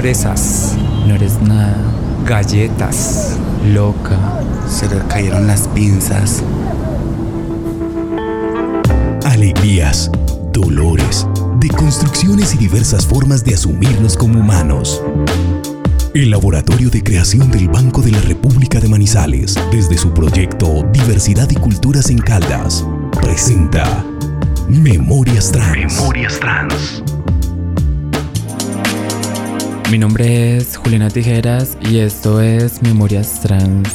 Fresas. No eres nada. Galletas. Loca. Se le cayeron las pinzas. Alegrías, dolores, deconstrucciones y diversas formas de asumirnos como humanos. El Laboratorio de Creación del Banco de la República de Manizales, desde su proyecto Diversidad y Culturas en Caldas, presenta Memorias Trans. Memorias Trans. Mi nombre es Juliana Tijeras y esto es Memorias Trans.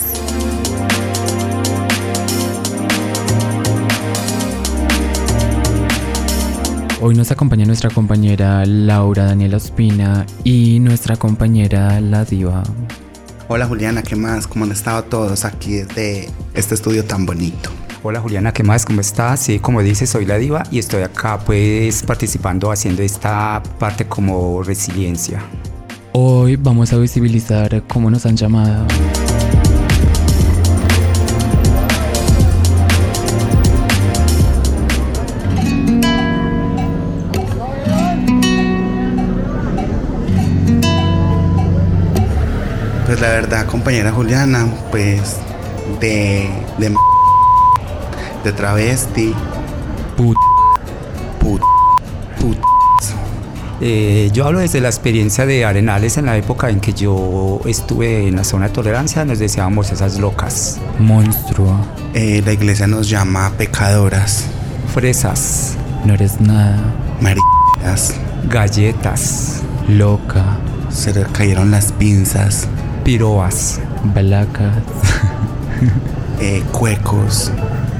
Hoy nos acompaña nuestra compañera Laura Daniela Ospina y nuestra compañera La Diva. Hola Juliana, ¿qué más? ¿Cómo han estado todos aquí desde este estudio tan bonito? Hola Juliana, ¿qué más? ¿Cómo estás? Sí, como dices, soy la diva y estoy acá pues participando haciendo esta parte como resiliencia. Hoy vamos a visibilizar cómo nos han llamado. Pues la verdad, compañera Juliana, pues de de, de travesti, Put Eh, yo hablo desde la experiencia de Arenales en la época en que yo estuve en la zona de tolerancia, nos decíamos esas locas. monstruo. Eh, la iglesia nos llama pecadoras, Fresas. No eres nada. maridas, Galletas. Loca. se le cayeron las pinzas, Piroas. Balacas. eh, cuecos,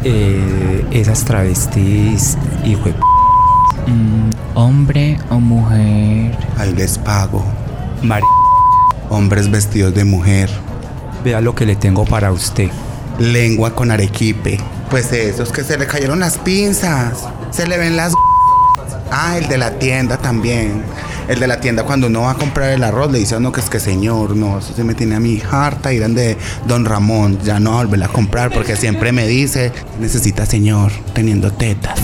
eh, esas travestis. Hijo de Mm, hombre o mujer. ahí les pago. Mari. Hombres vestidos de mujer, Vea lo que le tengo para usted. lengua con arequipe. Pues esos que se le cayeron las pinzas, se le ven las... Ah, el de la tienda también. El de la tienda cuando uno va a comprar el arroz le dice a uno que es que señor, no, eso se me tiene a mi harta, irán de Don Ramón, ya no va a volver a comprar porque siempre me dice, necesita señor, teniendo tetas.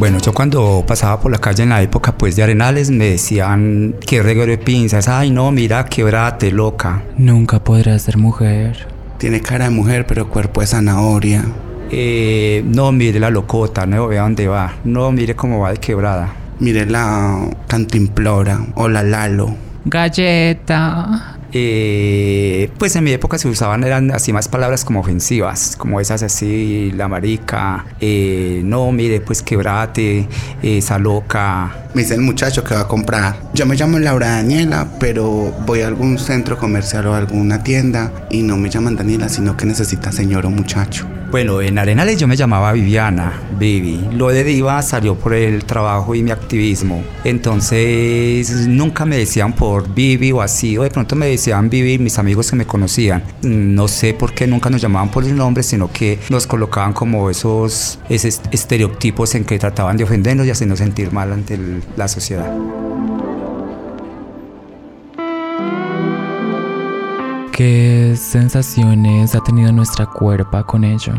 Bueno, yo cuando pasaba por la calle en la época pues de Arenales me decían que reguero de pinzas. Ay, no, mira, quebrate, loca. Nunca podrás ser mujer. Tiene cara de mujer pero cuerpo de zanahoria. Eh, no, mire la locota, no vea dónde va. No, mire cómo va de quebrada. Mire la cantimplora o la Lalo. Galleta. Eh, pues en mi época se usaban eran así más palabras como ofensivas, como esas así, la marica, eh, no, mire, pues quebrate, eh, esa loca. Me dice el muchacho que va a comprar. Yo me llamo Laura Daniela, pero voy a algún centro comercial o a alguna tienda y no me llaman Daniela, sino que necesita señor o muchacho. Bueno, en Arenales yo me llamaba Viviana, Vivi. Lo de diva salió por el trabajo y mi activismo. Entonces nunca me decían por Vivi o así, o de pronto me decían Vivi mis amigos que me conocían. No sé por qué nunca nos llamaban por el nombre, sino que nos colocaban como esos, esos estereotipos en que trataban de ofendernos y hacernos sentir mal ante la sociedad. ¿Qué sensaciones ha tenido nuestra cuerpa con ello?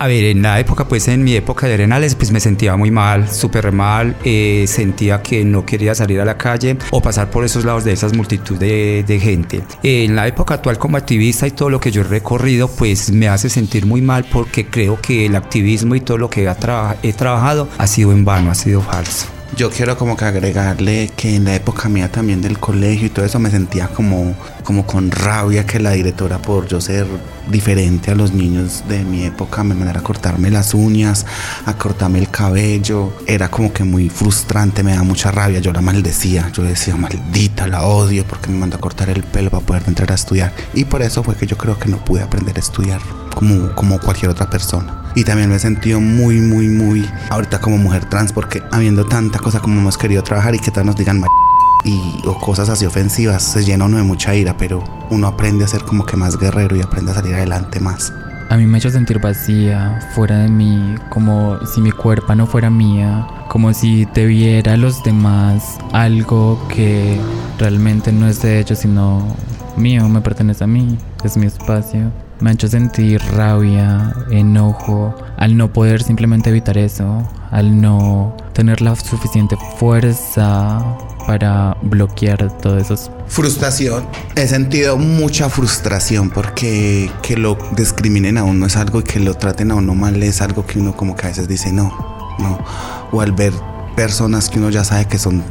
A ver, en la época, pues en mi época de Arenales, pues me sentía muy mal, súper mal, eh, sentía que no quería salir a la calle o pasar por esos lados de esas multitud de, gente. En la época actual como activista y todo lo que yo he recorrido, pues me hace sentir muy mal porque creo que el activismo y todo lo que ha traba- he trabajado ha sido en vano, ha sido falso. Yo quiero como que agregarle que en la época mía también del colegio y todo eso me sentía como, como con rabia que la directora por yo ser diferente a los niños de mi época me mandara a cortarme las uñas, a cortarme el cabello. Era como que muy frustrante, me da mucha rabia. Yo la maldecía, yo decía maldita, la odio porque me mandó a cortar el pelo para poder entrar a estudiar. Y por eso fue que yo creo que no pude aprender a estudiar como, como cualquier otra persona. Y también me he sentido muy, muy, muy ahorita como mujer trans porque habiendo tanta cosa como hemos querido trabajar y que tal nos digan "Ma- y o cosas así ofensivas, se llena uno de mucha ira, pero uno aprende a ser como que más guerrero y aprende a salir adelante más. A mí me ha hecho sentir vacía, fuera de mí, como si mi cuerpo no fuera mía, como si debiera a los demás algo que realmente no es de ellos, sino mío, me pertenece a mí, es mi espacio. Me ha hecho sentir rabia, enojo, al no poder simplemente evitar eso, al no tener la suficiente fuerza para bloquear todos esos Frustración. He sentido mucha frustración porque que lo discriminen a uno es algo y que lo traten a uno mal es algo que uno como que a veces dice no, no. O al ver personas que uno ya sabe que son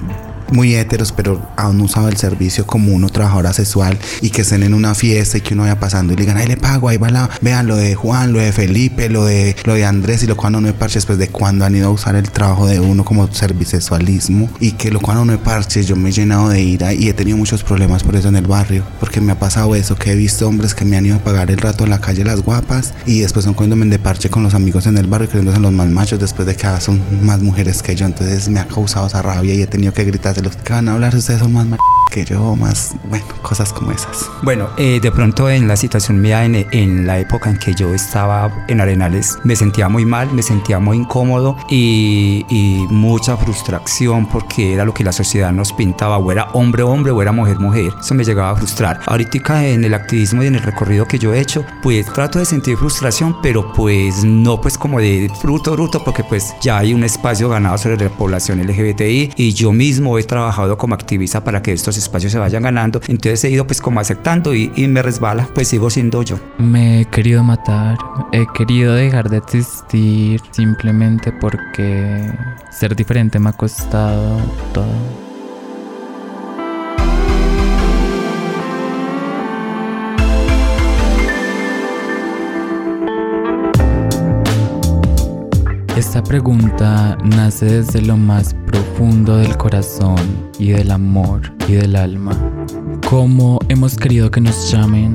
muy héteros, pero aún usado el servicio como uno trabajadora sexual y que estén en una fiesta y que uno vaya pasando y le digan, ahí le pago, ahí va la, vean lo de Juan, lo de Felipe, lo de, lo de Andrés y lo cual no me parches, pues de cuando han ido a usar el trabajo de uno como servicesexualismo y que lo cual no me parches, yo me he llenado de ira y he tenido muchos problemas por eso en el barrio, porque me ha pasado eso, que he visto hombres que me han ido a pagar el rato en la calle las guapas y después son cogiéndome de parche con los amigos en el barrio creyéndose los más machos después de que son más mujeres que yo, entonces me ha causado esa rabia y he tenido que gritar los que van a hablar, ustedes son más que yo, más, bueno, cosas como esas. Bueno, eh, de pronto en la situación mía, en, en, la época en que yo estaba en Arenales, me sentía muy mal, me sentía muy incómodo y, y, mucha frustración porque era lo que la sociedad nos pintaba, o era hombre hombre o era mujer mujer. Eso me llegaba a frustrar. Ahorita en el activismo y en el recorrido que yo he hecho, pues trato de sentir frustración, pero pues no pues como de fruto, fruto, porque pues ya hay un espacio ganado sobre la población LGBTI y yo mismo he trabajado como activista para que estos espacios se vayan ganando. Entonces he ido pues como aceptando y, y, me resbala, pues sigo siendo yo. Me he querido matar, he querido dejar de existir simplemente porque ser diferente me ha costado todo. Esta pregunta nace desde lo más profundo del corazón y del amor y del alma. ¿Cómo hemos querido que nos llamen?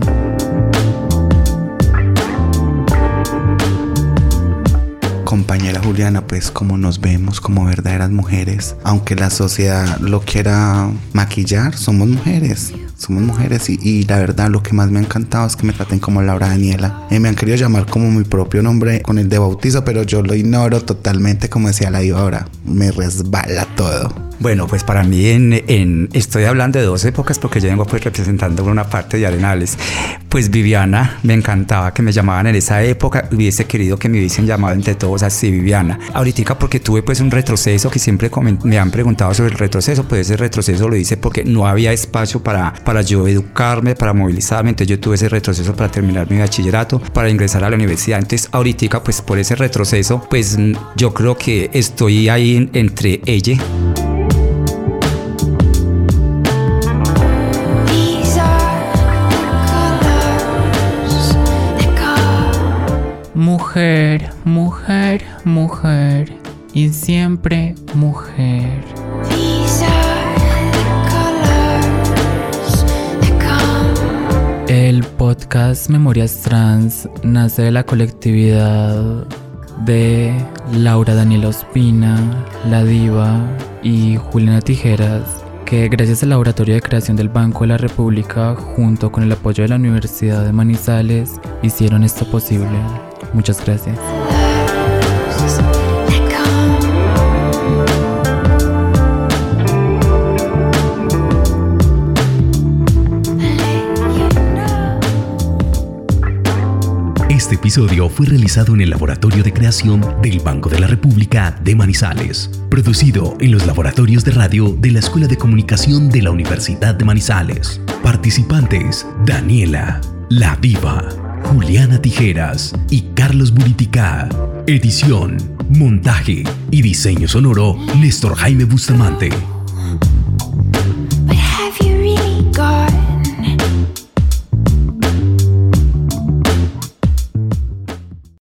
compañera Juliana, pues como nos vemos como verdaderas mujeres, aunque la sociedad lo quiera maquillar, somos mujeres somos mujeres y, y, la verdad lo que más me ha encantado es que me traten como Laura Daniela. Eh, me han querido llamar como mi propio nombre con el de bautizo, pero yo lo ignoro totalmente como decía la diva ahora. Me resbala todo. Bueno, pues para mí en, en, estoy hablando de dos épocas porque yo vengo pues representando una parte de Arenales. Pues Viviana, me encantaba que me llamaban en esa época, hubiese querido que me hubiesen llamado entre todos así Viviana. Ahorita porque tuve pues un retroceso que siempre me han preguntado sobre el retroceso, pues ese retroceso lo hice porque no había espacio para, para yo educarme, para movilizarme, entonces yo tuve ese retroceso para terminar mi bachillerato, para ingresar a la universidad. Entonces ahorita pues por ese retroceso pues yo creo que estoy ahí entre ella Mujer, mujer, mujer y siempre mujer. El podcast Memorias Trans nace de la colectividad de Laura Daniela Ospina, La Diva y Juliana Tijeras, que gracias al Laboratorio de Creación del Banco de la República, junto con el apoyo de la Universidad de Manizales, hicieron esto posible. Muchas gracias. Este episodio fue realizado en el Laboratorio de Creación del Banco de la República de Manizales, producido en los laboratorios de radio de la Escuela de Comunicación de la Universidad de Manizales. Participantes: Daniela, La Viva, Juliana Tijeras y Carlos Buritica. Edición, montaje y diseño sonoro, Néstor Jaime Bustamante.